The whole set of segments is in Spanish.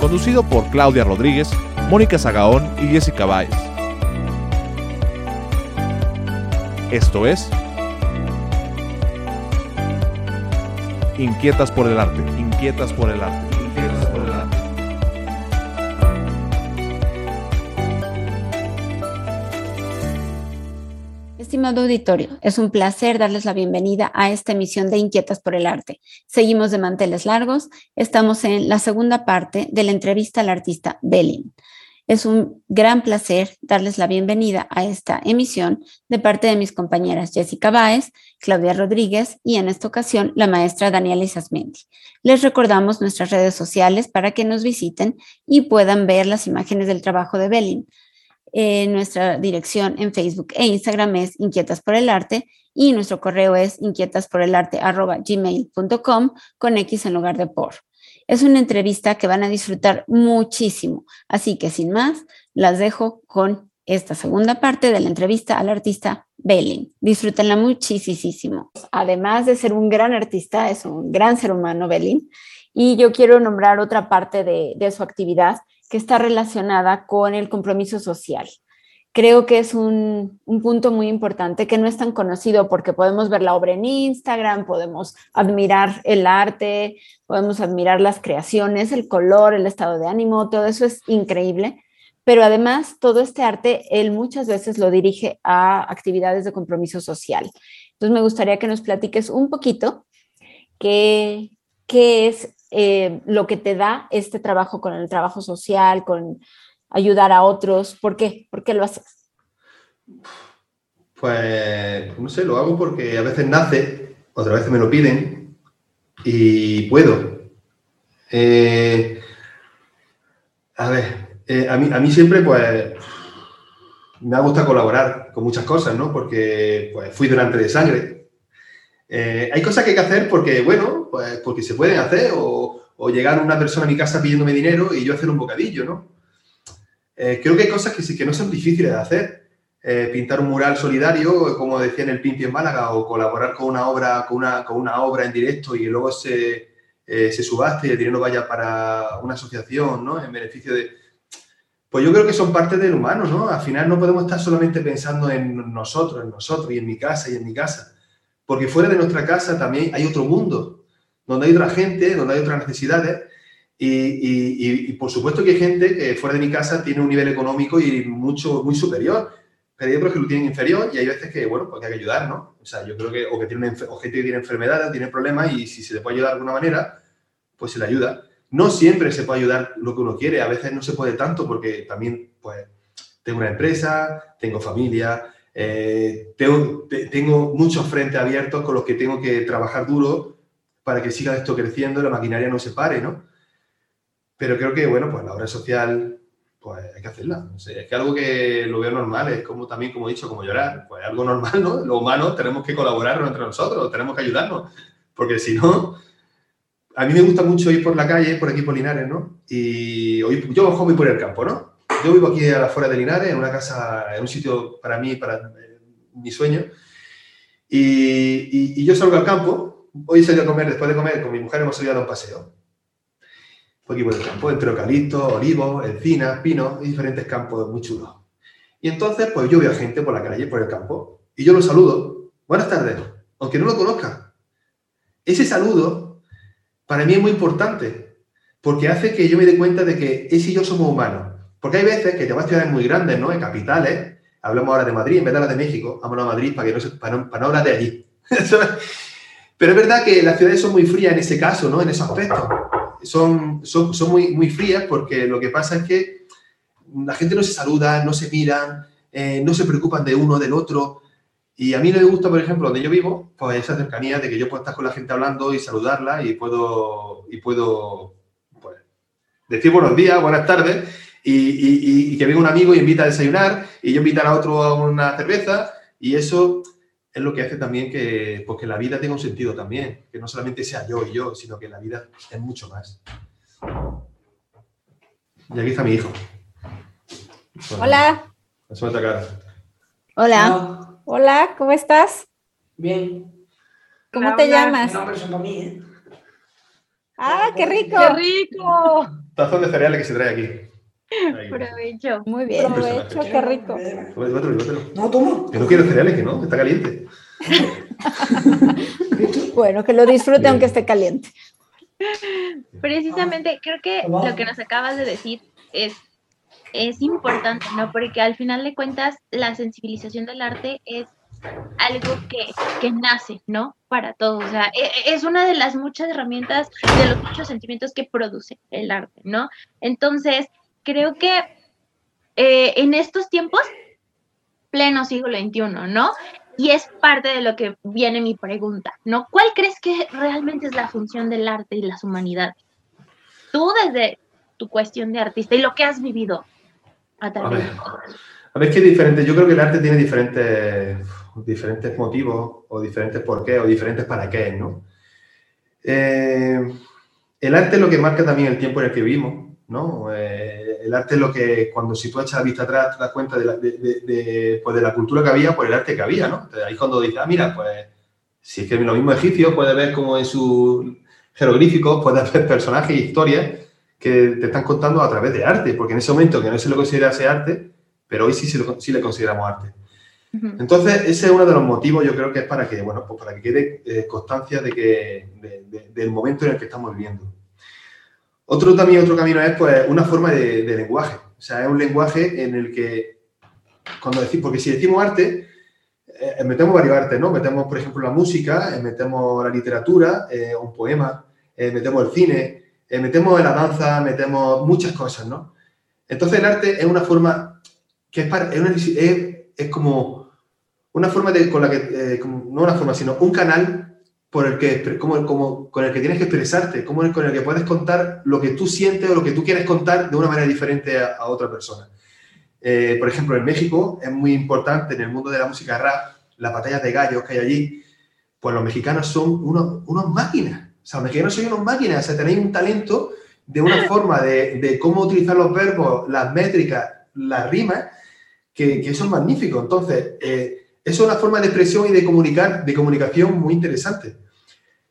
conducido por Claudia Rodríguez, Mónica Zagaón y Jessica Báez. Esto es Inquietas por el arte, inquietas por el arte. Estimado auditorio, es un placer darles la bienvenida a esta emisión de Inquietas por el Arte. Seguimos de manteles largos, estamos en la segunda parte de la entrevista al artista Belin. Es un gran placer darles la bienvenida a esta emisión de parte de mis compañeras Jessica Báez, Claudia Rodríguez y en esta ocasión la maestra Daniela Isasmendi. Les recordamos nuestras redes sociales para que nos visiten y puedan ver las imágenes del trabajo de Belin. Eh, nuestra dirección en Facebook e Instagram es Inquietas por el Arte y nuestro correo es inquietasporelarte.gmail.com con X en lugar de por. Es una entrevista que van a disfrutar muchísimo, así que sin más, las dejo con esta segunda parte de la entrevista al artista Belling. Disfrútenla muchísimo. Además de ser un gran artista, es un gran ser humano Belling. Y yo quiero nombrar otra parte de su actividad que está relacionada con el compromiso social. Creo que es un, punto muy importante que no es tan conocido porque podemos ver la obra en Instagram, podemos admirar el arte, podemos admirar las creaciones, el color, el estado de ánimo, todo eso es increíble. Pero además, todo este arte, él muchas veces lo dirige a actividades de compromiso social. Entonces, me gustaría que nos platiques un poquito qué, qué es eh, lo que te da este trabajo con el trabajo social, con ayudar a otros? ¿Por qué? ¿Por qué lo haces? Pues, no sé, lo hago porque a veces nace, otras veces me lo piden y puedo. Eh, a ver, eh, a, mí, a mí siempre, pues, me ha gustado colaborar con muchas cosas, ¿no? Porque pues, fui durante de sangre, eh, hay cosas que hay que hacer porque, bueno, pues porque se pueden hacer o, o, llegar una persona a mi casa pidiéndome dinero y yo hacer un bocadillo, ¿no? Eh, creo que hay cosas que, que no son difíciles de hacer. Eh, pintar un mural solidario, como decía en el Pimpi en Málaga, o colaborar con una obra, con una, con una obra en directo y luego se, se subaste y el dinero vaya para una asociación, ¿no? En beneficio de... Pues yo creo que son parte del humano, ¿no? Al final no podemos estar solamente pensando en nosotros, en nosotros y en mi casa y en mi casa porque fuera de nuestra casa también hay otro mundo, donde hay otra gente, donde hay otras necesidades. Y, por supuesto que hay gente que fuera de mi casa tiene un nivel económico y mucho, muy superior. Pero hay otros que lo tienen inferior y hay veces que, bueno, pues hay que ayudar, ¿no? O sea, yo creo que, o que tiene, o gente que tiene enfermedades, tiene problemas y si se le puede ayudar de alguna manera, pues se le ayuda. No siempre se puede ayudar lo que uno quiere, a veces no se puede tanto porque también, pues, tengo una empresa, tengo familia, eh, tengo, tengo, muchos frentes abiertos con los que tengo que trabajar duro para que siga esto creciendo la maquinaria no se pare, ¿no? Pero creo que, bueno, pues la obra social, pues hay que hacerla. es que algo que lo veo normal, es como también, como he dicho, como llorar. Pues algo normal, ¿no? Los humanos tenemos que colaborar entre nosotros, tenemos que ayudarnos, porque si no... A mí me gusta mucho ir por la calle, por aquí por Linares, ¿no? Y hoy, yo voy por el campo, ¿no? Yo vivo aquí a la fuera de Linares, en una casa, en un sitio para mí, para eh, mi sueño. Y, y, yo salgo al campo. Hoy salí a comer, después de comer, con mi mujer hemos salido a dar un paseo. Por aquí por campo, entre eucaliptos, olivos, encinas, pinos y diferentes campos muy chulos. Y entonces, pues yo veo a gente por la calle, por el campo, y yo los saludo. Buenas tardes, aunque no lo conozca. Ese saludo, para mí es muy importante, porque hace que yo me dé cuenta de que es y yo somos humanos. Porque hay veces que te ciudades muy grandes, ¿no? En capitales, hablamos ahora de Madrid en vez de hablar de México, vámonos a Madrid para, que no, no, para hablar de allí. Pero es verdad que las ciudades son muy frías en ese caso, ¿no? En ese aspecto. Son, son, son muy, muy frías porque lo que pasa es que la gente no se saluda, no se miran, eh, no se preocupan de uno, del otro. Y a mí no me gusta, por ejemplo, donde yo vivo, pues esa cercanía de que yo puedo estar con la gente hablando y saludarla y puedo, y puedo pues, decir buenos días, buenas tardes y, que venga un amigo y invita a desayunar y yo invitar a otro a una cerveza y eso es lo que hace también que, pues, que la vida tenga un sentido también, que no solamente sea yo y yo, sino que la vida es mucho más. Y aquí está mi hijo. Hola. Hola. Hola. ¿cómo estás? Bien. ¿Cómo te llamas? No, pero son para mí, ¿eh? ¡Ah, qué rico! ¡Qué rico! Tazón de cereales que se trae aquí. Provecho. Muy bien, provecho, qué rico. No, toma. Que no quiero cereales, que no, está caliente. bueno, que lo disfrute aunque esté caliente. Precisamente, creo que lo que nos acabas de decir es, es importante, ¿no? Porque al final de cuentas, la sensibilización del arte es algo que, que, nace, ¿no? Para todos. O sea, e, es una de las muchas herramientas, de los muchos sentimientos que produce el arte, ¿no? Entonces, creo que eh, en estos tiempos, pleno siglo XXI, ¿no? Y es parte de lo que viene mi pregunta, ¿no? ¿Cuál crees que realmente es la función del arte y las humanidades? Tú desde tu cuestión de artista y lo que has vivido a través de A ver, es que es diferente. Yo creo que el arte tiene diferentes, diferentes motivos o diferentes por qué o diferentes para qué, ¿no? Eh, el arte es lo que marca también el tiempo en el que vivimos, ¿no? Eh, el arte es lo que, cuando si tú echas la vista atrás, te das cuenta de la, de, pues de la cultura que había, por el arte que había, ¿no? Ahí cuando dices, ah, mira, pues si es que lo mismo egipcio, puedes ver como en sus jeroglíficos, puedes ver personajes e historias que te están contando a través de arte, porque en ese momento que no se lo considerase arte, pero hoy sí, sí le consideramos arte. Entonces, ese es uno de los motivos, yo creo que es para que, bueno, pues para que quede eh, constancia de que, del momento en el que estamos viviendo. Otro también, otro camino es pues una forma de, lenguaje. O sea, es un lenguaje en el que, cuando decimos, porque si decimos arte, eh, metemos varios artes, ¿no? Metemos, por ejemplo, la música, eh, metemos la literatura, eh, un poema, metemos el cine, metemos la danza, metemos muchas cosas, ¿no? Entonces el arte es una forma que es, para, es, como una forma de, con la que, no una forma, sino un canal por el que, como, con el que tienes que expresarte, como con el que puedes contar lo que tú sientes o lo que tú quieres contar de una manera diferente a, otra persona. Eh, por ejemplo, en México es muy importante en el mundo de la música rap, las batallas de gallos que hay allí, pues los mexicanos son unos, unos máquinas. O sea, los mexicanos son unos máquinas, o sea, tenéis un talento de una forma de, de cómo utilizar los verbos, las métricas, las rimas, que, que son magníficos. Entonces, eh, es una forma de expresión y de, comunicar, de comunicación muy interesante.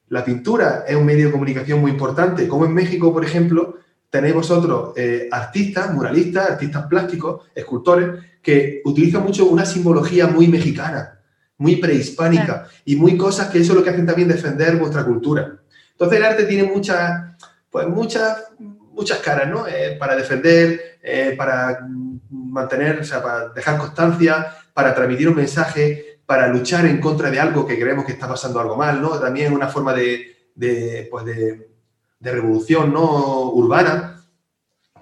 La pintura es un medio de comunicación muy importante, como en México, por ejemplo, tenéis vosotros eh, artistas, muralistas, artistas plásticos, escultores, que utilizan mucho una simbología muy mexicana, muy prehispánica, y muy cosas que eso es lo que hacen también defender vuestra cultura. Entonces el arte tiene muchas, pues muchas, muchas caras, ¿no? Eh, para defender, eh, para mantener, o sea, para dejar constancia, para transmitir un mensaje, para luchar en contra de algo que creemos que está pasando algo mal, ¿no? También una forma de, pues de, revolución ¿no? urbana,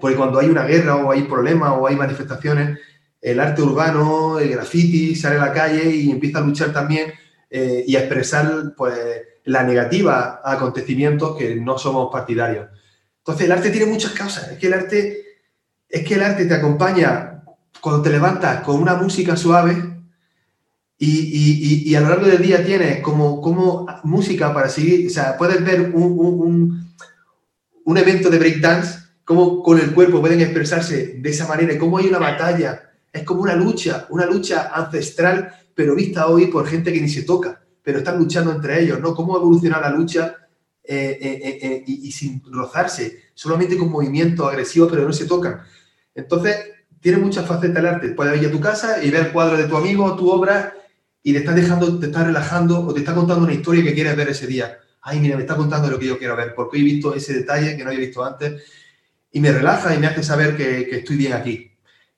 porque cuando hay una guerra o hay problemas o hay manifestaciones, el arte urbano, el graffiti, sale a la calle y empieza a luchar también eh, y a expresar pues, la negativa a acontecimientos que no somos partidarios. Entonces el arte tiene muchas causas, es que el arte, es que el arte te acompaña cuando te levantas con una música suave y, a lo largo del día tienes como, como música para seguir, o sea, puedes ver un, un, evento de breakdance, cómo con el cuerpo pueden expresarse de esa manera, cómo hay una batalla, es como una lucha, una lucha ancestral, pero vista hoy por gente que ni se toca, pero están luchando entre ellos, ¿no? Cómo evoluciona la lucha eh, eh, eh, y, y sin rozarse, solamente con movimientos agresivos, pero no se tocan. Entonces, tiene muchas facetas el arte. Puedes ir a tu casa y ver el cuadro de tu amigo tu obra y te estás dejando, te estás relajando o te está contando una historia que quieres ver ese día. ay, mira, me está contando lo que yo quiero ver, porque he visto ese detalle que no había visto antes, y me relaja y me hace saber que, estoy bien aquí.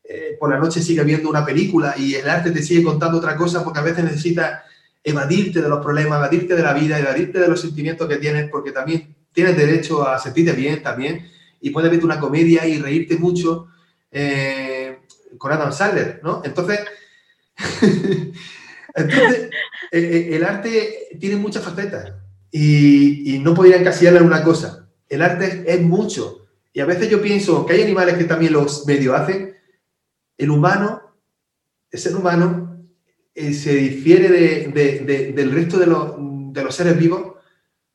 Eh, por la noche sigue viendo una película y el arte te sigue contando otra cosa porque a veces necesitas evadirte de los problemas, evadirte de la vida, evadirte de los sentimientos que tienes, porque también tienes derecho a sentirte bien también y puedes ver una comedia y reírte mucho eh, con Adam Sandler, ¿no? Entonces, entonces eh, el arte tiene muchas facetas y, no podría encasillarla en una cosa. El arte es, mucho. Y a veces yo pienso que hay animales que también los medio hacen. El humano, el ser humano, eh, se difiere del resto de los, de los seres vivos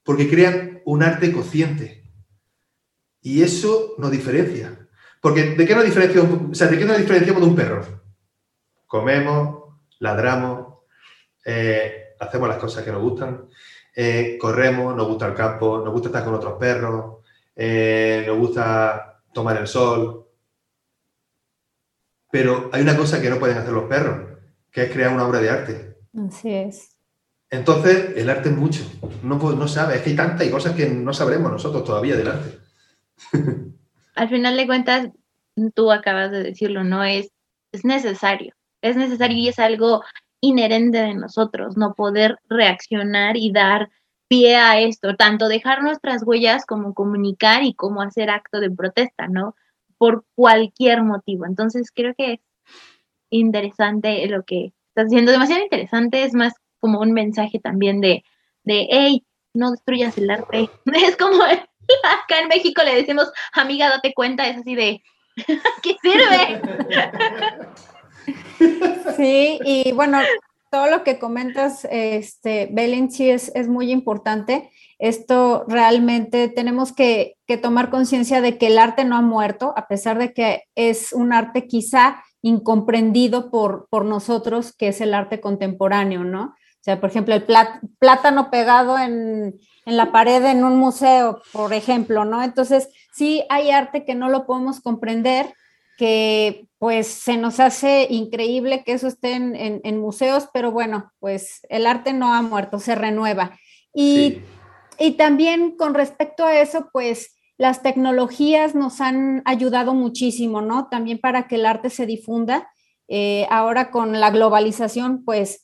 porque crean un arte consciente. Y eso nos diferencia. Porque ¿de qué nos diferenciamos, o sea, ¿de qué nos diferenciamos de un perro? Comemos, ladramos, eh, hacemos las cosas que nos gustan. Eh, corremos, nos gusta el campo, nos gusta estar con otros perros, eh, nos gusta tomar el sol. Pero hay una cosa que no pueden hacer los perros, que es crear una obra de arte. Así es. Entonces, el arte es mucho. No, no sabe, es que hay tantas cosas que no sabremos nosotros todavía del arte. Al final de cuentas, tú acabas de decirlo, no es, es necesario. Es necesario y es algo inherente de nosotros, no poder reaccionar y dar pie a esto, tanto dejar nuestras huellas como comunicar y como hacer acto de protesta, ¿no? Por cualquier motivo. Entonces creo que es interesante lo que estás haciendo, demasiado interesante, es más como un mensaje también de, de hey, no destruyas el arte. Es como acá en México le decimos, amiga, date cuenta, es así de, ¿qué sirve? Sí, y bueno, todo lo que comentas, este, Belén, sí es, es muy importante. Esto realmente tenemos que, tomar conciencia de que el arte no ha muerto, a pesar de que es un arte quizá incomprendido por, por nosotros, que es el arte contemporáneo, ¿no? O sea, por ejemplo, el plátano pegado en, en la pared en un museo, por ejemplo, ¿no? Entonces, sí hay arte que no lo podemos comprender, que pues se nos hace increíble que eso esté en, museos, pero bueno, pues el arte no ha muerto, se renueva. Y, también con respecto a eso, pues las tecnologías nos han ayudado muchísimo, ¿no? También para que el arte se difunda. Eh, ahora con la globalización, pues,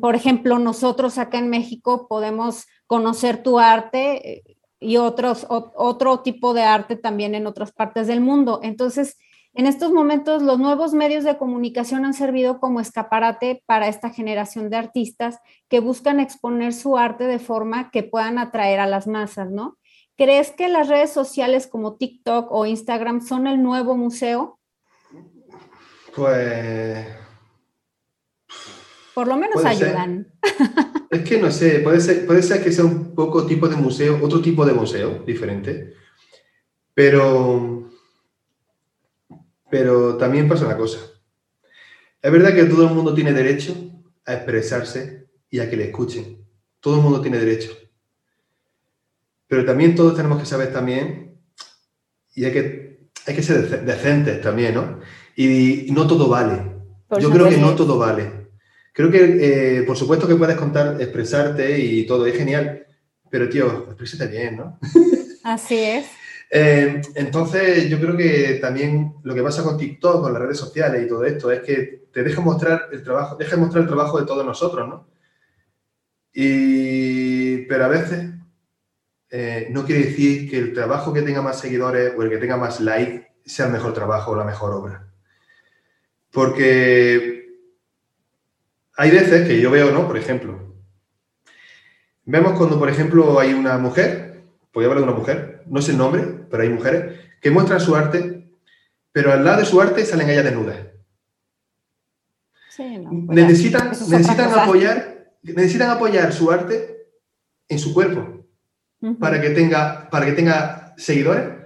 por ejemplo, nosotros acá en México podemos conocer tu arte eh, y otros, otro tipo de arte también en otras partes del mundo. Entonces, en estos momentos, los nuevos medios de comunicación han servido como escaparate para esta generación de artistas que buscan exponer su arte de forma que puedan atraer a las masas, ¿no? ¿Crees que las redes sociales como TikTok o Instagram son el nuevo museo? Pues... Por lo menos ayudan. Es que no sé, puede ser, puede ser que sea un poco tipo de museo, otro tipo de museo diferente, pero pero también pasa una cosa. Es verdad que todo el mundo tiene derecho a expresarse y a que le escuchen. Todo el mundo tiene derecho. Pero también todos tenemos que saber también, y hay que, hay que ser decentes también, ¿no? Y, no todo vale. Yo creo que no todo vale. Creo que, eh, por supuesto que puedes contar, expresarte y todo, es genial, pero tío, exprésate bien, ¿no? Así es. Eh, entonces, yo creo que también lo que pasa con TikTok, con las redes sociales y todo esto, es que te deja mostrar el trabajo, deja mostrar el trabajo de todos nosotros, ¿no? Y, pero a veces eh, no quiere decir que el trabajo que tenga más seguidores o el que tenga más like sea el mejor trabajo o la mejor obra. Porque hay veces que yo veo, ¿no? Por ejemplo, vemos cuando, por ejemplo, hay una mujer voy a hablar de una mujer, no sé el nombre, pero hay mujeres que muestran su arte, pero al lado de su arte salen ellas desnudas. Sí, no, pues necesitan necesitan apoyar, necesitan apoyar su arte en su cuerpo para, que tenga, para que tenga seguidores.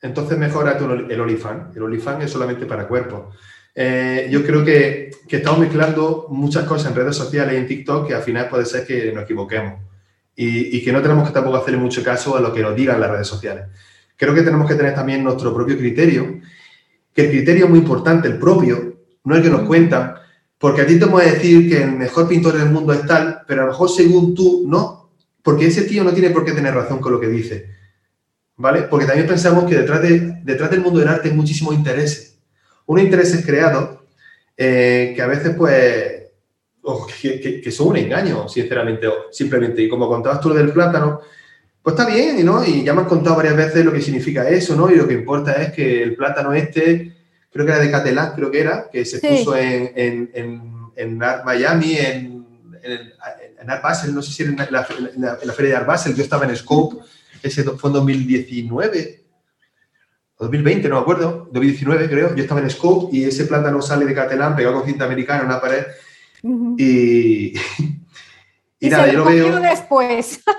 Entonces mejora el OnlyFans. El OnlyFans es solamente para cuerpos. Eh, yo creo que, que, estamos mezclando muchas cosas en redes sociales y en TikTok que al final puede ser que nos equivoquemos y, que no tenemos que tampoco hacerle mucho caso a lo que nos digan las redes sociales. Creo que tenemos que tener también nuestro propio criterio, que el criterio es muy importante, el propio, no el que nos cuentan, porque a ti te a decir que el mejor pintor del mundo es tal, pero a lo mejor según tú no, porque ese tío no tiene por qué tener razón con lo que dice. ¿Vale? Porque también pensamos que detrás, de, detrás del mundo del arte hay muchísimos intereses. Unos intereses creados eh, que a veces, pues, que, son un engaño, sinceramente, o simplemente. Y como contabas tú lo del plátano, pues está bien, ¿no? Y ya me has contado varias veces lo que significa eso, ¿no? Y lo que importa es que el plátano este, creo que era de Catalán, creo que era, que se puso en, en, en, en Miami, en, en, Art Basel, no sé si era en la, la, feria de Art Basel, yo estaba en Scope, ese fue en 2019, 2020, no me acuerdo, 2019 creo, yo estaba en Scope y ese plátano sale de Catalán pegado con cinta americana en una pared y, y, nada, yo lo veo. después.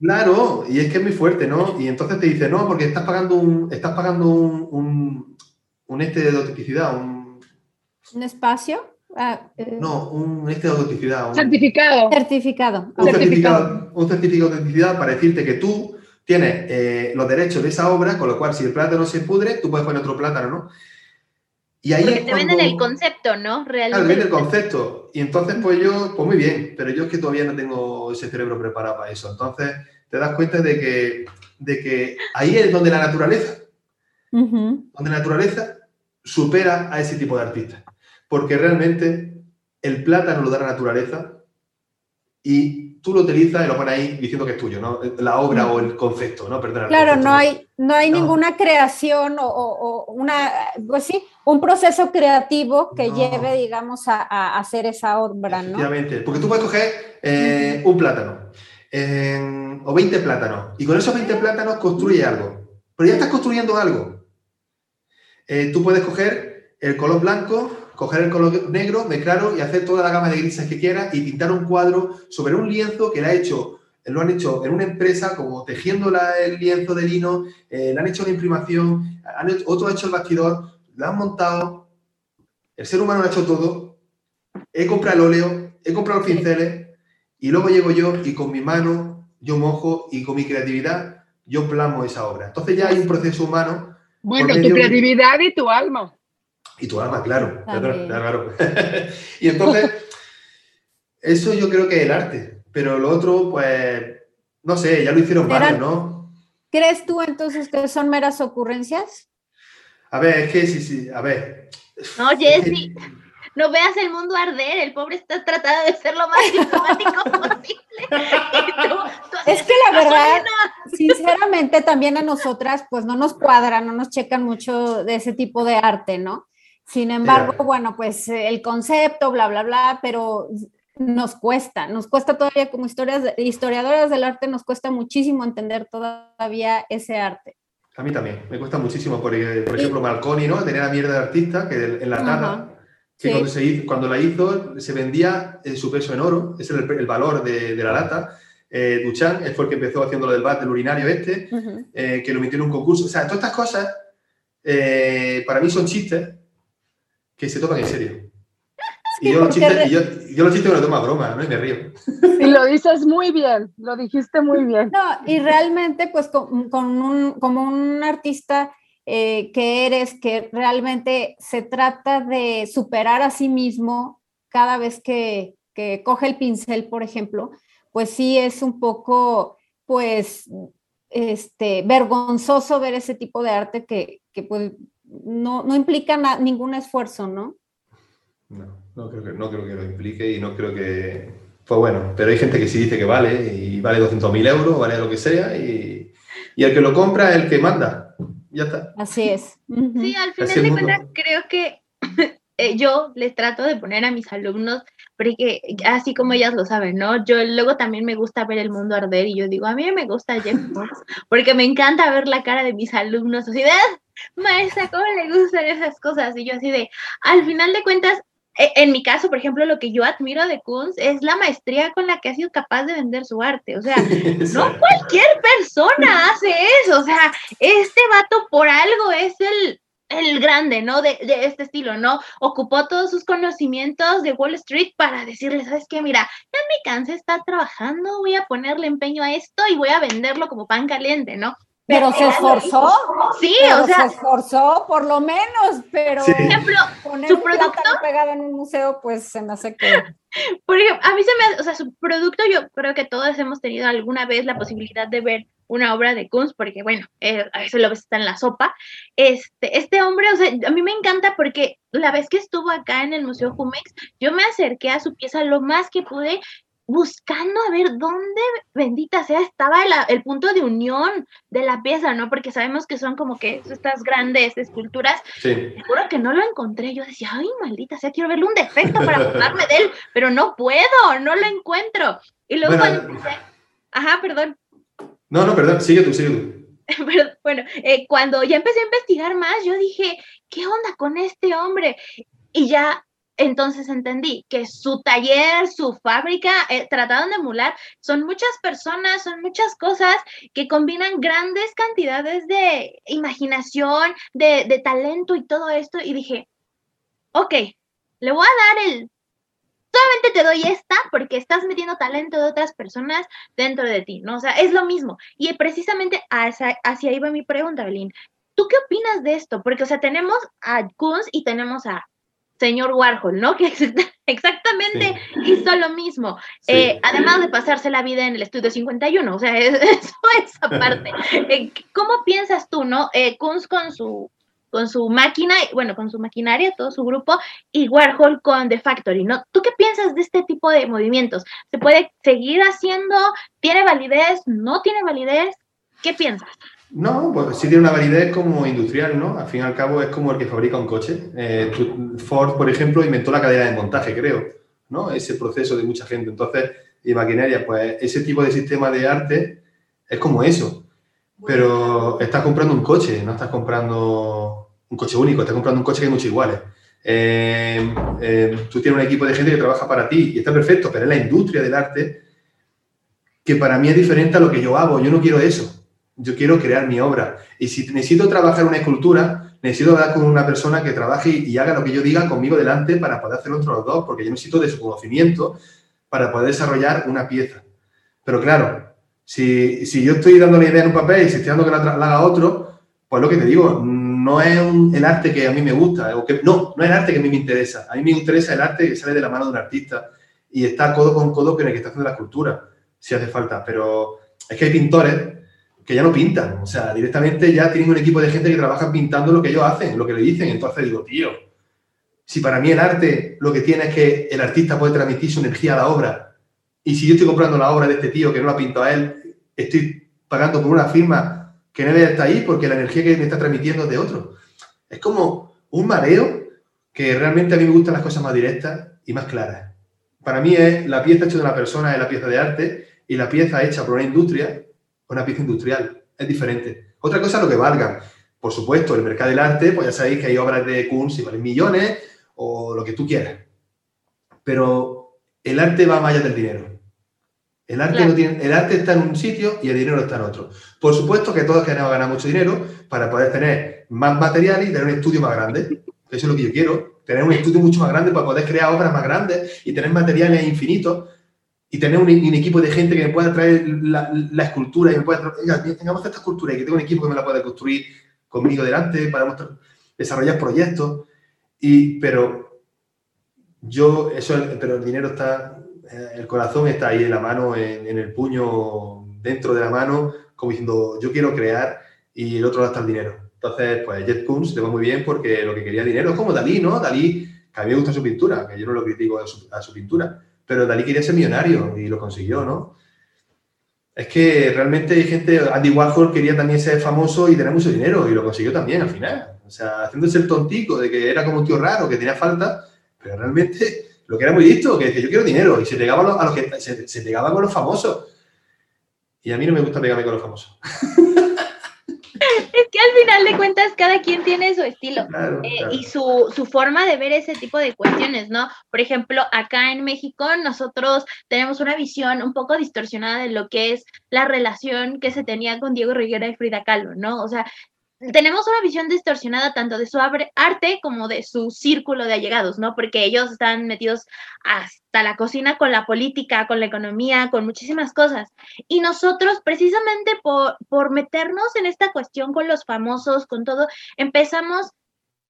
Claro, y es que es muy fuerte, ¿no? Y entonces te dice, no, porque estás pagando un, estás pagando un, un, este de autenticidad, un... ¿Un espacio? Ah, eh. No, un este de autenticidad. Un, certificado. Certificado. Un certificado. Un certificado de autenticidad para decirte que tú tienes eh, los derechos de esa obra, con lo cual si el plátano se pudre, tú puedes poner otro plátano, ¿no? Y ahí Porque te venden el concepto, ¿no? Realmente. Claro, venden el concepto. Y entonces, pues yo, pues muy bien, pero yo es que todavía no tengo ese cerebro preparado para eso. Entonces, te das cuenta de que, de que ahí es donde la naturaleza, donde la naturaleza supera a ese tipo de artistas. Porque realmente el plátano lo da la naturaleza y tú lo utilizas y lo pones ahí diciendo que es tuyo, ¿no? La obra o el concepto, ¿no? Perdona, claro, no hay, no hay ninguna creación o, una, pues sí, un proceso creativo que lleve, digamos, a, hacer esa obra, ¿no? Efectivamente, porque tú puedes coger eh, un plátano o 20 plátanos y con esos 20 plátanos construye algo, pero ya estás construyendo algo. Eh, tú puedes coger el color blanco coger el color negro, mezclarlo y hacer toda la gama de grises que quieras y pintar un cuadro sobre un lienzo que le ha hecho, lo han hecho en una empresa como tejiendo el lienzo de lino, eh, le han hecho una imprimación, otro ha hecho el bastidor, lo han montado, el ser humano ha hecho todo, he comprado el óleo, he comprado los pinceles y luego llego yo y con mi mano yo mojo y con mi creatividad yo plasmo esa obra. Entonces ya hay un proceso humano. Bueno, tu creatividad y tu alma. Y tu alma, claro. claro, y entonces, eso yo creo que es el arte. Pero lo otro, pues, no sé, ya lo hicieron varios, ¿no? ¿Crees tú entonces que son meras ocurrencias? A ver, es que sí, sí, a ver. No, Jessy, no veas el mundo arder, el pobre está tratando de ser lo más diplomático posible. es que la verdad, sinceramente, también a nosotras, pues no nos cuadra, no nos checan mucho de ese tipo de arte, ¿no? Sin embargo, bueno, pues eh, el concepto, bla, bla, bla, pero nos cuesta, nos cuesta todavía como historias, historiadoras del arte, nos cuesta muchísimo entender todavía ese arte. A mí también, me cuesta muchísimo, por, eh, por ejemplo, Marconi, ¿no? Tenía la mierda de artista que en la tabla, que cuando, se hizo, cuando, la hizo se vendía en su peso en oro, ese es el, valor de, de, la lata. Eh, Duchamp fue el que empezó haciendo lo del bat del urinario este, eh, que lo metió en un concurso. O sea, todas estas cosas para mí son chistes, que se toman en serio. y, yo los chistes, yo, los chistes me lo tomo a broma, ¿no? Y me río. Y lo dices muy bien, lo dijiste muy bien. No, y realmente, pues, con, un, como un artista eh, que eres, que realmente se trata de superar a sí mismo cada vez que, que coge el pincel, por ejemplo, pues sí es un poco, pues, este, vergonzoso ver ese tipo de arte que, que pues, no, no implica ningún esfuerzo, ¿no? No, no creo, que, no creo que lo implique y no creo que... Pues bueno, pero hay gente que sí dice que vale y vale 200.000 euros, vale lo que sea y, y, el que lo compra es el que manda. Ya está. Así es. Sí, al final de cuentas creo que eh, yo les trato de poner a mis alumnos, porque así como ellas lo saben, ¿no? Yo luego también me gusta ver el mundo arder y yo digo, a mí me gusta Jeff porque me encanta ver la cara de mis alumnos así de, ah, maestra, ¿cómo le gustan esas cosas? Y yo así de, al final de cuentas, e, en mi caso, por ejemplo, lo que yo admiro de Kunz es la maestría con la que ha sido capaz de vender su arte. O sea, no cualquier persona hace eso. O sea, este vato por algo es el, el grande, ¿no? De, de, este estilo, ¿no? Ocupó todos sus conocimientos de Wall Street para decirle, ¿sabes qué? Mira, ya me cansé de estar trabajando, voy a ponerle empeño a esto y voy a venderlo como pan caliente, ¿no? Pero se esforzó. Sí, pero o sea, se esforzó por lo menos, pero Sí. por ejemplo, poner su un producto- pegado en un museo, pues se me hace que por ejemplo, a mí se me, hace- o sea, su producto, yo creo que todos hemos tenido alguna vez la posibilidad de ver una obra de Kunz, porque bueno, eh, a veces lo ves está en la sopa. Este, este hombre, o sea, a mí me encanta porque la vez que estuvo acá en el Museo Jumex, yo me acerqué a su pieza lo más que pude, buscando a ver dónde, bendita sea, estaba la- el punto de unión de la pieza, ¿no? Porque sabemos que son como que estas grandes esculturas Sí. te juro que no lo encontré. Yo decía, ay, maldita sea, quiero verle un defecto para burlarme de él, pero no puedo, no lo encuentro. Y luego Bueno, cuando empecé, ajá, perdón, No, no, perdón, sigue tú, sigue tú. pero, bueno, eh, cuando ya empecé a investigar más, yo dije, ¿qué onda con este hombre? Y ya entonces entendí que su taller, su fábrica, eh, trataron de emular, son muchas personas, son muchas cosas que combinan grandes cantidades de imaginación, de, talento y todo esto. Y dije, ok, le voy a dar el... Solamente te doy esta porque estás metiendo talento de otras personas dentro de ti, ¿no? O sea, es lo mismo. Y precisamente hacia, hacia ahí va mi pregunta, Belín. ¿Tú qué opinas de esto? Porque, o sea, tenemos a Kunz y tenemos a señor Warhol, ¿no? Que ex- exactamente hizo lo mismo. Sí. Eh, además de pasarse la vida en el estudio 51, o sea, es- eso es aparte. Eh, ¿Cómo piensas tú, no? Eh, Kunz con su con su máquina, bueno, con su maquinaria, todo su grupo, y Warhol con The Factory, ¿no? ¿Tú qué piensas de este tipo de movimientos? ¿Se puede seguir haciendo? ¿Tiene validez? ¿No tiene validez? ¿Qué piensas? No, pues sí tiene una validez como industrial, ¿no? Al fin y al cabo es como el que fabrica un coche. Eh, Ford, por ejemplo, inventó la cadena de montaje, creo, ¿no? Ese proceso de mucha gente. Entonces, y maquinaria, pues ese tipo de sistema de arte es como eso. Pero estás comprando un coche, no estás comprando un coche único, estás comprando un coche que hay muchos iguales. Eh, eh, tú tienes un equipo de gente que trabaja para ti y está perfecto, pero es la industria del arte que para mí es diferente a lo que yo hago. Yo no quiero eso. Yo quiero crear mi obra. Y si necesito trabajar una escultura, necesito hablar con una persona que trabaje y, haga lo que yo diga conmigo delante para poder hacerlo entre los dos, porque yo necesito de su conocimiento para poder desarrollar una pieza. Pero claro, si, si yo estoy dando la idea en un papel y si estoy dando que la, haga otro, pues lo que te digo, no es el arte que a mí me gusta, o que, no, no es el arte que a mí me interesa. A mí me interesa el arte que sale de la mano de un artista y está codo con codo con el que está haciendo la escultura, si hace falta. Pero es que hay pintores que ya no pintan, o sea, directamente ya tienen un equipo de gente que trabaja pintando lo que ellos hacen, lo que le dicen. Entonces digo, tío, si para mí el arte lo que tiene es que el artista puede transmitir su energía a la obra, y si yo estoy comprando la obra de este tío que no la pintó a él, estoy pagando por una firma que no estar ahí porque la energía que me está transmitiendo es de otro. Es como un mareo que realmente a mí me gustan las cosas más directas y más claras. Para mí es la pieza hecha de una persona es la pieza de arte y la pieza hecha por una industria una pieza industrial. Es diferente. Otra cosa es lo que valga. Por supuesto, el mercado del arte, pues ya sabéis que hay obras de Kunz y valen millones o lo que tú quieras. Pero el arte va más allá del dinero. El arte, Claro. no tiene, el arte está en un sitio y el dinero está en otro. Por supuesto que todos queremos ganar mucho dinero para poder tener más material y tener un estudio más grande. Eso es lo que yo quiero. Tener un estudio mucho más grande para poder crear obras más grandes y tener materiales infinitos y tener un, un equipo de gente que me pueda traer la, la escultura y me pueda traer, "Oiga, tengamos esta escultura y que tenga un equipo que me la pueda construir conmigo delante para mostrar- desarrollar proyectos. Y, pero yo, eso, pero el dinero está, eh, el corazón está ahí en la mano, en, en el puño, dentro de la mano, como diciendo, yo quiero crear y el otro lado está el dinero. Entonces, pues Jet Koons le va muy bien porque lo que quería dinero es como Dalí, ¿no? Dalí, que a mí me gusta su pintura, que yo no lo critico a su, a su pintura, pero Dalí quería ser millonario y lo consiguió, ¿no? Es que realmente hay gente, Andy Warhol quería también ser famoso y tener mucho dinero y lo consiguió también al final. O sea, haciéndose el tontico de que era como un tío raro, que tenía falta, pero realmente lo que era muy listo, que decía yo quiero dinero y se pegaba a los, que se pegaba con los famosos. Y a mí no me gusta pegarme con los famosos. Es que al final de cuentas cada quien tiene su estilo. Claro, eh, claro. y su, su forma de ver ese tipo de cuestiones, ¿no? Por ejemplo, acá en México nosotros tenemos una visión un poco distorsionada de lo que es la relación que se tenía con Diego Rivera y Frida Kahlo, ¿no? O sea, tenemos una visión distorsionada tanto de su arte como de su círculo de allegados, ¿no? Porque ellos están metidos hasta la cocina con la política, con la economía, con muchísimas cosas. Y nosotros, precisamente por, por meternos en esta cuestión con los famosos, con todo, empezamos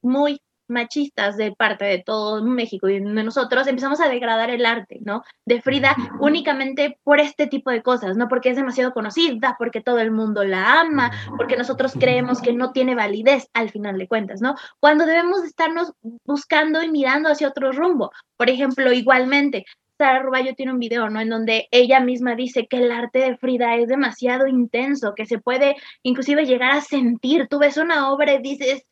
muy machistas de parte de todo México y de nosotros, empezamos a degradar el arte, ¿no? De Frida únicamente por este tipo de cosas, ¿no? Porque es demasiado conocida, porque todo el mundo la ama, porque nosotros creemos que no tiene validez al final de cuentas, ¿no? Cuando debemos estarnos buscando y mirando hacia otro rumbo. Por ejemplo, igualmente, Sara Ruballo tiene un video, ¿no? En donde ella misma dice que el arte de Frida es demasiado intenso, que se puede inclusive llegar a sentir. Tú ves una obra y dices,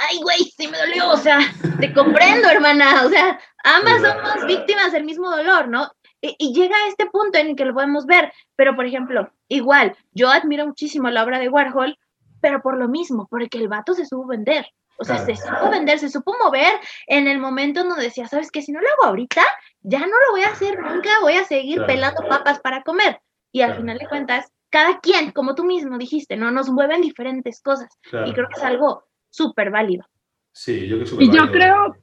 ay, güey, sí me dolió, o sea, te comprendo, hermana, o sea, ambas somos víctimas del mismo dolor, ¿no? Y, llega a este punto en el que lo podemos ver, pero por ejemplo, igual, yo admiro muchísimo la obra de Warhol, pero por lo mismo, porque el vato se supo vender, o sea, se supo vender, se supo mover en el momento en donde decía, ¿sabes qué? Si no lo hago ahorita, ya no lo voy a hacer nunca, voy a seguir pelando papas para comer. Y al final de cuentas, cada quien, como tú mismo dijiste, ¿no? Nos mueven diferentes cosas. Y creo que es algo súper válido. Sí, yo creo que Y yo creo,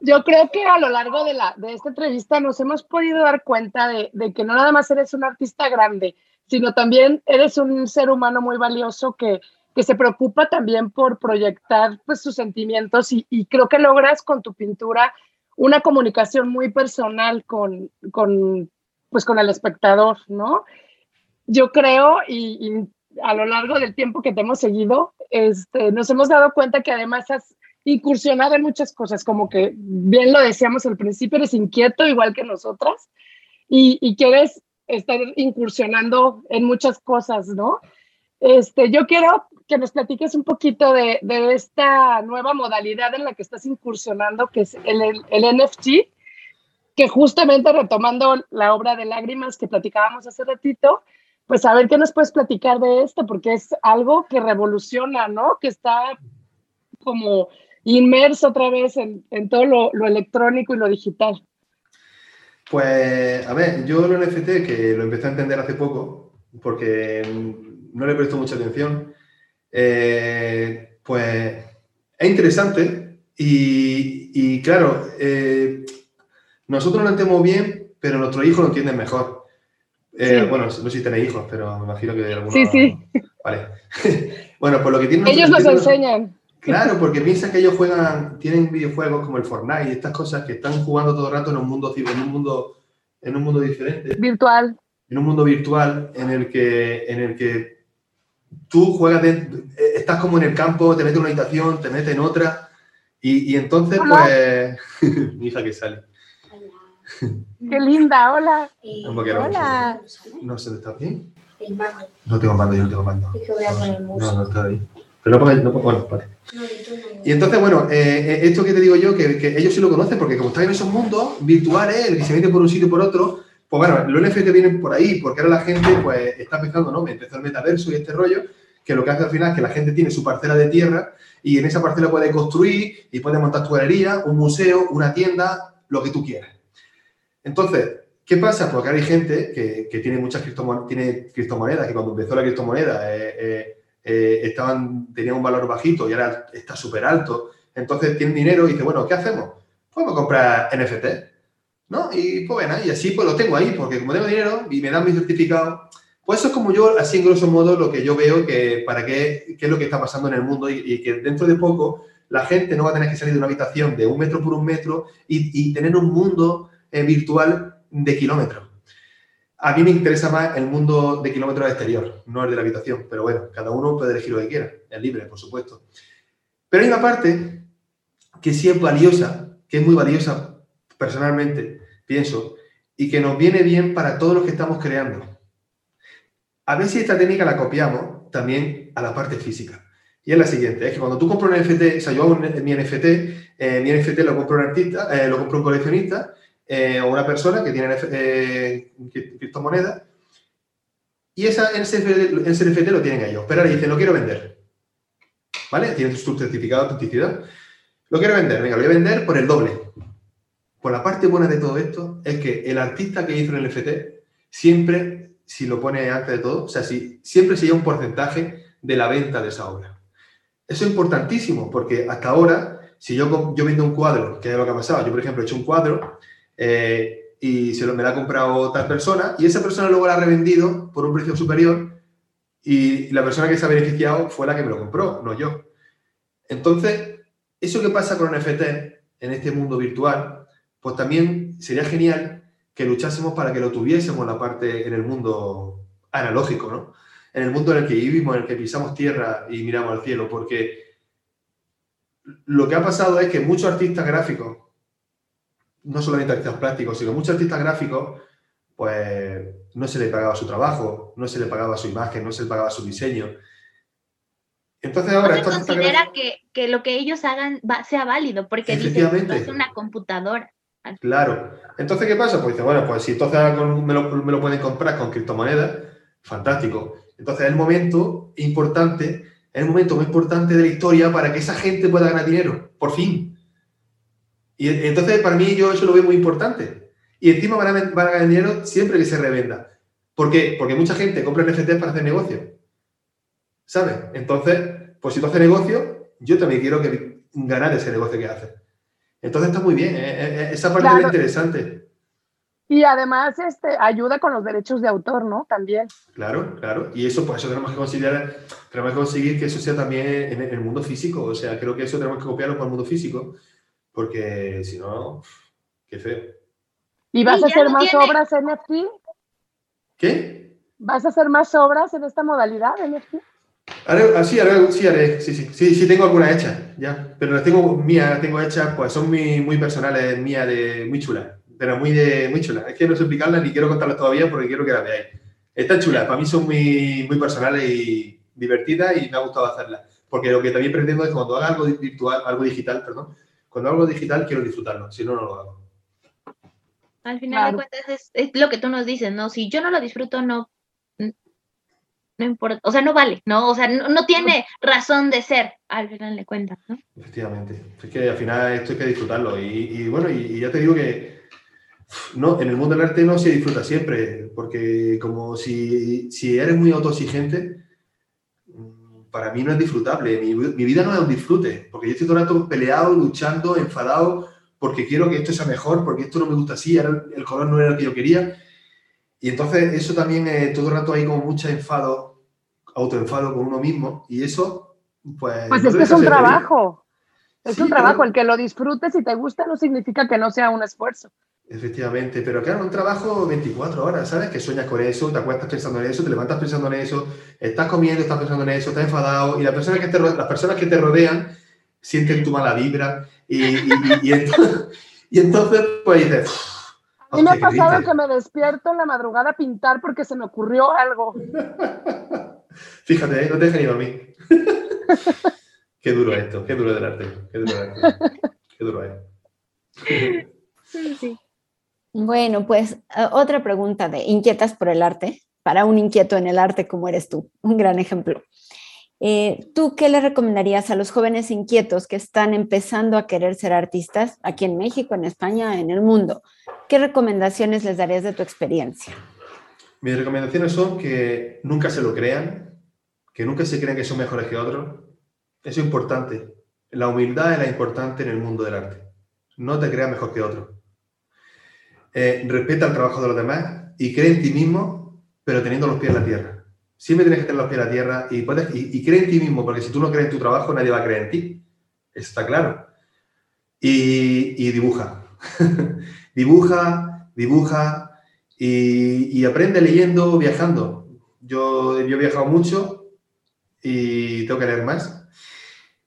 yo creo que a lo largo de, la, de esta entrevista nos hemos podido dar cuenta de, de, que no nada más eres un artista grande, sino también eres un ser humano muy valioso que, que se preocupa también por proyectar pues, sus sentimientos y, y, creo que logras con tu pintura una comunicación muy personal con, con, pues, con el espectador, ¿no? Yo creo, y a lo largo del tiempo que te hemos seguido, este, nos hemos dado cuenta que además has incursionado en muchas cosas, como que bien lo decíamos al principio, eres inquieto igual que nosotras y, y quieres estar incursionando en muchas cosas, ¿no? Este, yo quiero que nos platiques un poquito de, de, esta nueva modalidad en la que estás incursionando, que es el, el, el NFT, que justamente retomando la obra de lágrimas que platicábamos hace ratito, pues a ver qué nos puedes platicar de esto, porque es algo que revoluciona, ¿no? Que está como inmerso otra vez en, todo lo, electrónico y lo digital. Pues, a ver, yo lo NFT, que lo empecé a entender hace poco, porque no le presto mucha atención, eh, pues es interesante y, claro, eh, nosotros lo entendemos bien, pero nuestros hijos lo entienden mejor. Eh, bueno, no sé si tenéis hijos, pero me imagino que algunos. Sí, sí. Vale. bueno, pues lo que tienen. Ellos nos enseñan. Claro, porque piensan que ellos juegan, tienen videojuegos como el Fortnite y estas cosas que están jugando todo el rato en un mundo, en un mundo, en un mundo diferente. Virtual. En un mundo virtual en el que, en el que tú juegas, estás como en el campo, te metes en una habitación, te metes en otra y, y entonces, pues, mi hija que sale. Qué linda, hola. hola. No sé, ¿está bien? El mando. No tengo mando, yo no tengo mando. Es que voy a poner música. No, no está ahí. Pero no pongáis, no, bueno, vale. Y entonces, bueno, eh, eh, esto que te digo yo, que, que, ellos sí lo conocen, porque como están en esos mundos virtuales, el que se mete por un sitio y por otro, pues bueno, los NFT vienen por ahí, porque ahora la gente pues está empezando, ¿no? Empezó el metaverso y este rollo, que lo que hace al final es que la gente tiene su parcela de tierra y en esa parcela puede construir y puede montar tu galería, un museo, una tienda, lo que tú quieras. Entonces, ¿qué pasa? Porque hay gente que, tiene muchas criptomonedas, tiene criptomonedas, que cuando empezó la criptomoneda eh, eh, eh, estaban, tenían un valor bajito y ahora está súper alto. Entonces tienen dinero y dice, bueno, ¿qué hacemos? Pues a comprar NFT, ¿no? Y pues bueno, y así pues lo tengo ahí, porque como tengo dinero y me dan mi certificado, pues eso es como yo, así en grosso modo, lo que yo veo que para qué, qué es lo que está pasando en el mundo y, que dentro de poco la gente no va a tener que salir de una habitación de un metro por un metro y, y tener un mundo eh, virtual de kilómetros. A mí me interesa más el mundo de kilómetros exterior, no el de la habitación, pero bueno, cada uno puede elegir lo que quiera, es libre, por supuesto. Pero hay una parte que sí es valiosa, que es muy valiosa personalmente, pienso, y que nos viene bien para todos los que estamos creando. A ver si esta técnica la copiamos también a la parte física. Y es la siguiente, es que cuando tú compras un NFT, o sea, yo hago mi NFT, eh, mi NFT lo compra un artista, eh, lo compra un coleccionista, eh, o una persona que tiene eh, criptomonedas y esa, NFT lo tienen ellos. Pero ahora dicen, lo quiero vender. ¿Vale? Tienen su certificado de autenticidad. Lo quiero vender, venga, lo voy a vender por el doble. Pues la parte buena de todo esto es que el artista que hizo el NFT siempre, si lo pone antes de todo, o sea, si, siempre se lleva un porcentaje de la venta de esa obra. Eso es importantísimo, porque hasta ahora, si yo, yo vendo un cuadro, que es lo que ha pasado, yo por ejemplo he hecho un cuadro eh, y se lo, me lo ha comprado tal persona y esa persona luego lo ha revendido por un precio superior y la persona que se ha beneficiado fue la que me lo compró, no yo. Entonces, eso que pasa con NFT en este mundo virtual, pues también sería genial que luchásemos para que lo tuviésemos la parte en el mundo analógico, ¿no? En el mundo en el que vivimos, en el que pisamos tierra y miramos al cielo, porque lo que ha pasado es que muchos artistas gráficos, no solamente artistas plásticos, sino muchos artistas gráficos, pues no se le pagaba su trabajo, no se le pagaba su imagen, no se le pagaba su diseño. Entonces ahora... No se considera que, que, lo que ellos hagan sea válido, porque dicen, es una computadora. Claro. Entonces, ¿qué pasa? Pues dice, bueno, pues si entonces me lo, me lo pueden comprar con criptomonedas, fantástico. Entonces es el momento importante, es el momento muy importante de la historia para que esa gente pueda ganar dinero, por fin. Y entonces para mí yo eso lo veo muy importante. Y encima van a, van a ganar dinero siempre que se revenda. ¿Por qué? Porque mucha gente compra NFTs para hacer negocio. ¿Sabes? Entonces, pues si tú haces negocio, yo también quiero que ganar ese negocio que haces. Entonces está muy bien, ¿eh? Eh, eh, esa parte es interesante. Y además este, ayuda con los derechos de autor, ¿no? También. Claro, claro. Y eso, pues eso tenemos que considerar, tenemos que conseguir que eso sea también en el mundo físico. O sea, creo que eso tenemos que copiarlo para el mundo físico, porque si no, qué feo. ¿Y vas a hacer más obras en NFT? ¿Qué? ¿Vas a hacer más obras en esta modalidad NFT? Ah, sí, haré, sí, haré, sí, sí, sí, sí, tengo alguna hecha, ya, pero las tengo mías, las tengo hechas, pues son muy, muy personales, mías, de, muy chulas, pero muy, de, muy chulas. Es que no sé explicarlas ni quiero contarlas todavía porque quiero que las veáis. Están chulas, para mí son muy, muy personales y divertidas y me ha gustado hacerlas, porque lo que también pretendo es cuando haga algo virtual, algo digital, perdón, cuando hago algo digital quiero disfrutarlo, si no, no lo hago. Al final de cuentas es lo que tú nos dices, ¿no? Si yo no lo disfruto, no no importa, o sea, no vale, ¿no? O sea, no, tiene razón de ser, al final de cuentas, ¿no? Efectivamente, es que al final esto hay que disfrutarlo y, bueno, y, ya te digo que no, en el mundo del arte no se disfruta siempre, porque como si, si eres muy autoexigente, para mí no es disfrutable, mi, vida no es un disfrute, porque yo estoy todo el rato peleado, luchando, enfadado, porque quiero que esto sea mejor, porque esto no me gusta así, el color no era el que yo quería. Y entonces eso también, es todo el rato hay como mucho enfado autoenfado con uno mismo y eso, pues... Pues es que es un trabajo. Es un trabajo. El que lo disfrutes y te gusta no significa que no sea un esfuerzo. Efectivamente, pero claro, un trabajo 24 horas, ¿sabes? Que sueñas con eso, te acuestas pensando en eso, te levantas pensando en eso, estás comiendo, estás pensando en eso, estás enfadado y las personas que te, las personas que te rodean sienten tu mala vibra y, y, entonces, y entonces, pues dices... A mí me ha pasado que me despierto en la madrugada a pintar porque se me ocurrió algo. Fíjate, ¿eh? no te dejes ni dormir. qué duro esto, qué duro del arte, qué duro, qué duro es. Bueno, pues eh, otra pregunta de inquietas por el arte, para un inquieto en el arte como eres tú, un gran ejemplo. Eh, ¿Tú qué le recomendarías a los jóvenes inquietos que están empezando a querer ser artistas aquí en México, en España, en el mundo? ¿Qué recomendaciones les darías de tu experiencia? Mis recomendaciones son que nunca se lo crean, que nunca se crean que son mejores que otros. Eso es importante. La humildad es la importante en el mundo del arte. No te creas mejor que otro. Eh, respeta el trabajo de los demás y cree en ti mismo, pero teniendo los pies en la tierra. Siempre tienes que tener los pies en la tierra y, puedes, y, cree en ti mismo, porque si tú no crees en tu trabajo, nadie va a creer en ti. Está claro. Y, y dibuja. dibuja, dibuja, y, aprende leyendo, viajando. Yo, yo he viajado mucho y tengo que leer más,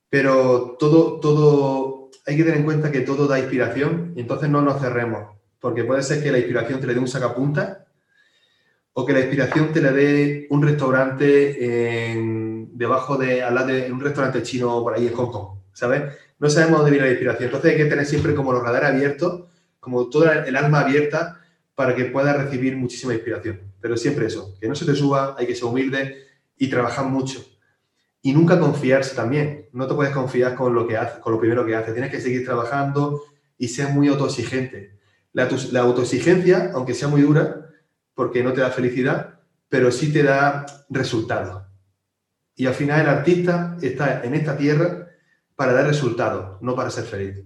pero todo, todo, hay que tener en cuenta que todo da inspiración y entonces no nos cerremos, porque puede ser que la inspiración te le dé un sacapunta o que la inspiración te le dé un restaurante en, debajo de, al lado de un restaurante chino por ahí en Hong Kong, ¿sabes? No sabemos dónde viene la inspiración, entonces hay que tener siempre como los radares abiertos, como toda el alma abierta para que puedas recibir muchísima inspiración. Pero siempre eso, que no se te suba, hay que ser humilde y trabajar mucho. Y nunca confiarse también. No te puedes confiar con lo que haces, con lo primero que haces. Tienes que seguir trabajando y ser muy autoexigente. La, la autoexigencia, aunque sea muy dura, porque no te da felicidad, pero sí te da resultados. Y al final el artista está en esta tierra para dar resultados, no para ser feliz.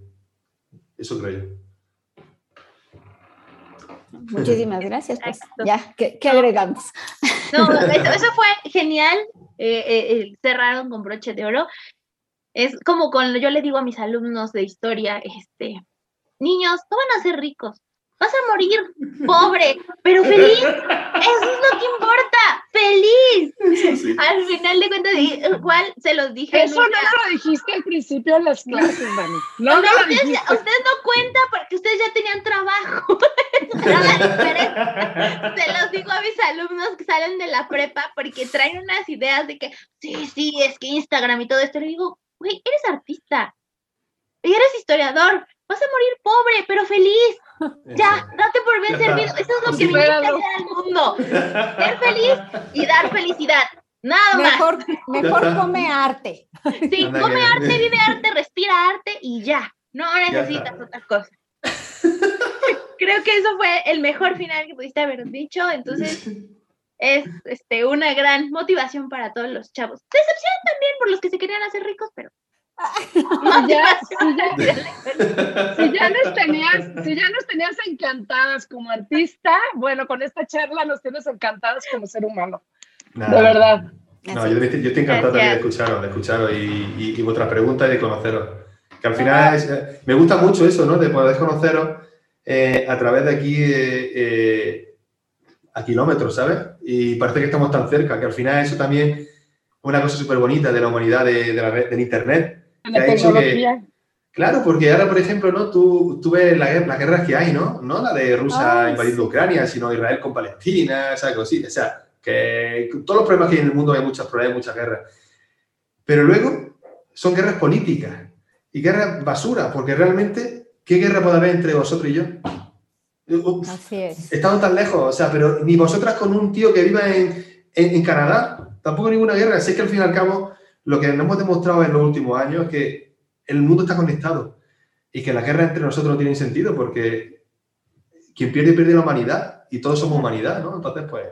Eso creo yo. Muchísimas gracias. Pues. Ya, ¿qué, agregamos? No, eso, fue genial. Eh, eh, eh, cerraron con broche de oro. Es como cuando yo le digo a mis alumnos de historia, este, niños, no van a ser ricos, vas a morir pobre, pero feliz. Eso es lo que importa, feliz. Al final de cuentas, igual se los dije. Eso no lo dijiste al principio de las clases, Dani. No, no, lo ustedes, ustedes, no cuenta porque ustedes ya tenían trabajo. se los digo a mis alumnos que salen de la prepa porque traen unas ideas de que, sí, sí, es que Instagram y todo esto. Le digo, güey, eres artista. Y eres historiador, vas a morir pobre, pero feliz. Ya, date por bien servido. Eso es lo que viniste a hacer al mundo. Ser feliz y dar felicidad. Nada mejor, más. Mejor come arte. Sí, come arte, vive arte, respira arte y ya. No necesitas otra cosa. Creo que eso fue el mejor final que pudiste haber dicho. Entonces, es este, una gran motivación para todos los chavos. Decepción también por los que se querían hacer ricos, pero ya, si, ya, nos tenías, si ya nos tenías encantadas como artista, bueno, con esta charla nos tienes encantadas como ser humano. de verdad. No, yo, yo, estoy encantado de escucharos, de escucharos y, y, vuestras preguntas y de conoceros. Que al final eh, me gusta mucho eso, ¿no? De poder conoceros eh, a través de aquí eh, a kilómetros, ¿sabes? Y parece que estamos tan cerca, que al final eso también es una cosa súper bonita de la humanidad de, de la red, del Internet claro, porque ahora, por ejemplo, ¿no? Tú, tú ves la, las guerras que hay, ¿no? No la de Rusia ah, invadiendo Ucrania, sino Israel con Palestina, esa cosita. O sea, que todos los problemas que hay en el mundo hay muchas problemas, muchas guerras. Pero luego son guerras políticas y guerras basura, porque realmente, ¿qué guerra puede haber entre vosotros y yo? Así es. Estamos tan lejos, o sea, pero ni vosotras con un tío que viva en, en, en Canadá, tampoco ninguna guerra. Sé que al fin y al cabo lo que nos hemos demostrado en los últimos años es que el mundo está conectado y que la guerra entre nosotros no tiene sentido porque quien pierde, pierde la humanidad y todos somos humanidad, ¿no? Entonces, pues...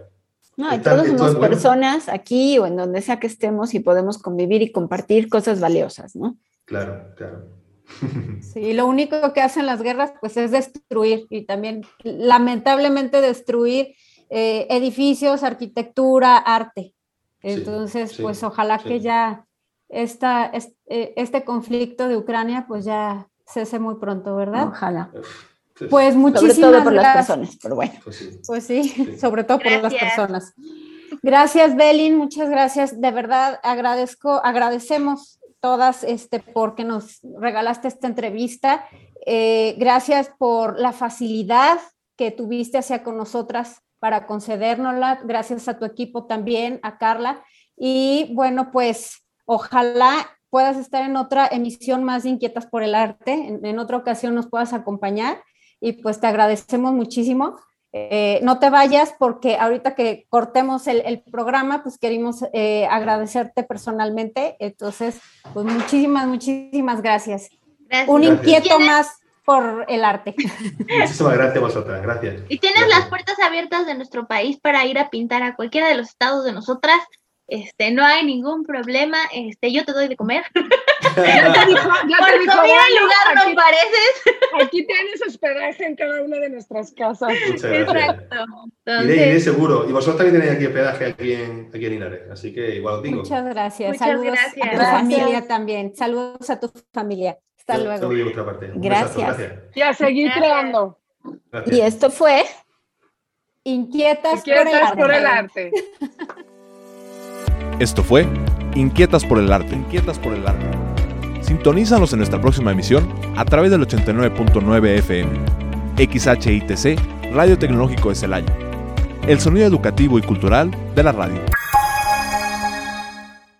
No, y todos somos personas aquí o en donde sea que estemos y podemos convivir y compartir cosas valiosas, ¿no? Claro, claro. Sí, lo único que hacen las guerras pues es destruir y también lamentablemente destruir eh, edificios, arquitectura, arte. Entonces, pues ojalá que ya esta, eh, este, conflicto de Ucrania pues ya cese muy pronto, ¿verdad? Ojalá. Pues muchísimas sobre todo por las personas, pero bueno. Pues sí, pues sobre todo por las personas. Gracias, Belin, muchas gracias. De verdad agradezco, agradecemos todas este, porque nos regalaste esta entrevista. Eh, gracias por la facilidad que tuviste hacia con nosotras para concedérnosla. Gracias a tu equipo también, a Carla. Y bueno, pues ojalá puedas estar en otra emisión más de Inquietas por el Arte, en, otra ocasión nos puedas acompañar y pues te agradecemos muchísimo. Eh, no te vayas porque ahorita que cortemos el, programa, pues queremos eh, agradecerte personalmente. Entonces, pues muchísimas, muchísimas gracias. Un inquieto más por el arte. Muchísimas gracias a vosotras, gracias. Y tienes las puertas abiertas de nuestro país para ir a pintar a cualquiera de los estados de nosotras. Este, no hay ningún problema, este, yo te doy de comer. ya te dijo, ya Por te comida en lugar no pareces. aquí tienes hospedaje en cada una de nuestras casas. Muchas Exacto. Entonces... Iré, iré, seguro. Y vosotros también tenéis aquí hospedaje aquí en, aquí en Linares, así que igual os digo. Muchas gracias. Muchas Saludos gracias. a tu familia también. Saludos a tu familia. Hasta luego. Gracias. Y a seguir creando. Y esto fue Inquietas, Inquietas por el arte. Esto fue Inquietas por el arte. Inquietas por el arte. Sintonízanos en nuestra próxima emisión a través del 89.9 FM. XHITC, Radio Tecnológico de Celaya. El sonido educativo y cultural de la radio.